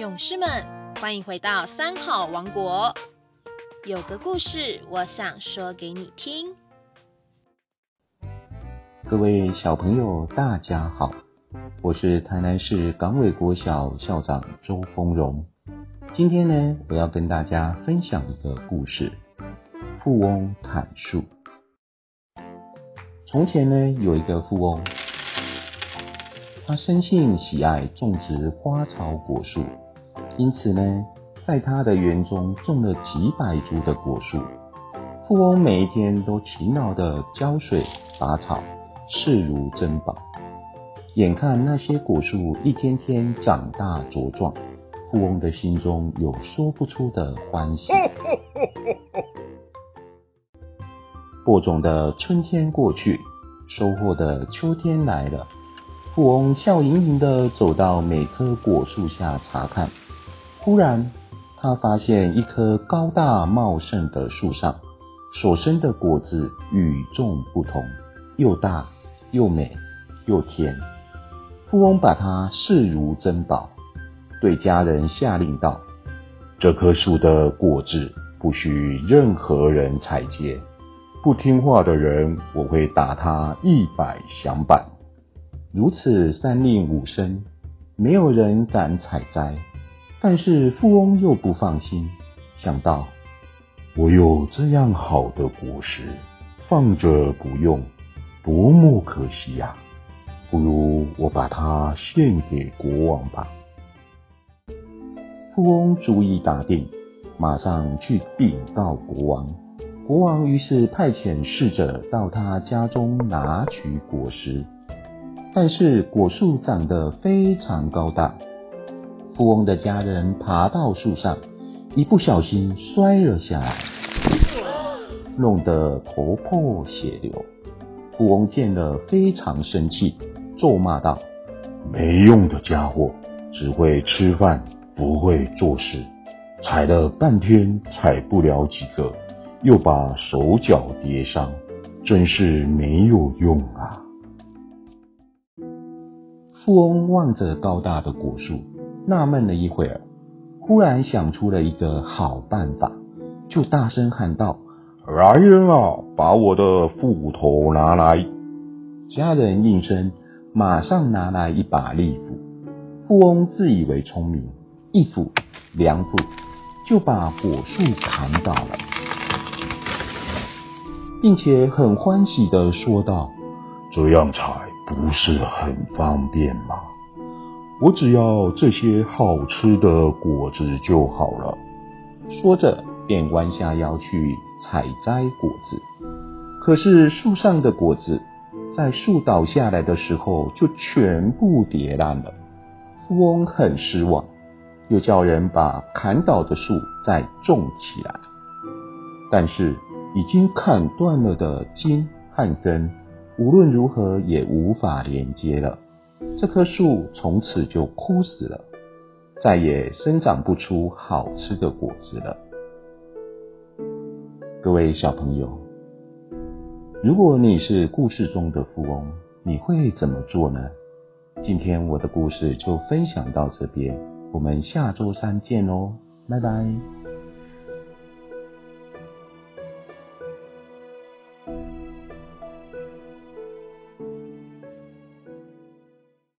勇士们，欢迎回到三好王国。有个故事，我想说给你听。各位小朋友，大家好，我是台南市港尾国小校长周丰荣。今天呢，我要跟大家分享一个故事：富翁砍树。从前呢，有一个富翁。他生性喜爱种植花草果树，因此呢，在他的园中种了几百株的果树。富翁每一天都勤劳的浇水拔草，视如珍宝。眼看那些果树一天天长大茁壮，富翁的心中有说不出的欢喜。播种的春天过去，收获的秋天来了。富翁笑盈盈的走到每棵果树下查看，忽然他发现一棵高大茂盛的树上所生的果子与众不同，又大又美又甜。富翁把它视如珍宝，对家人下令道：“这棵树的果子不许任何人采撷，不听话的人我会打他一百响板。”如此三令五申，没有人敢采摘。但是富翁又不放心，想到我有这样好的果实，放着不用，多么可惜呀！不如我把它献给国王吧。富翁主意打定，马上去禀告国王。国王于是派遣侍者到他家中拿取果实。但是果树长得非常高大，富翁的家人爬到树上，一不小心摔了下来，弄得头破血流。富翁见了非常生气，咒骂道：“没用的家伙，只会吃饭，不会做事，采了半天采不了几个，又把手脚跌伤，真是没有用啊！”富翁望着高大的果树，纳闷了一会儿，忽然想出了一个好办法，就大声喊道：“来人啊，把我的斧头拿来！”家人应声，马上拿来一把利斧。富翁自以为聪明，一斧、两斧就把果树砍倒了，并且很欢喜的说道：“这样采。”不是很方便吗？我只要这些好吃的果子就好了。说着，便弯下腰去采摘果子。可是树上的果子在树倒下来的时候就全部跌烂了。富翁很失望，又叫人把砍倒的树再种起来。但是已经砍断了的茎和根。无论如何也无法连接了，这棵树从此就枯死了，再也生长不出好吃的果子了。各位小朋友，如果你是故事中的富翁，你会怎么做呢？今天我的故事就分享到这边，我们下周三见哦，拜拜。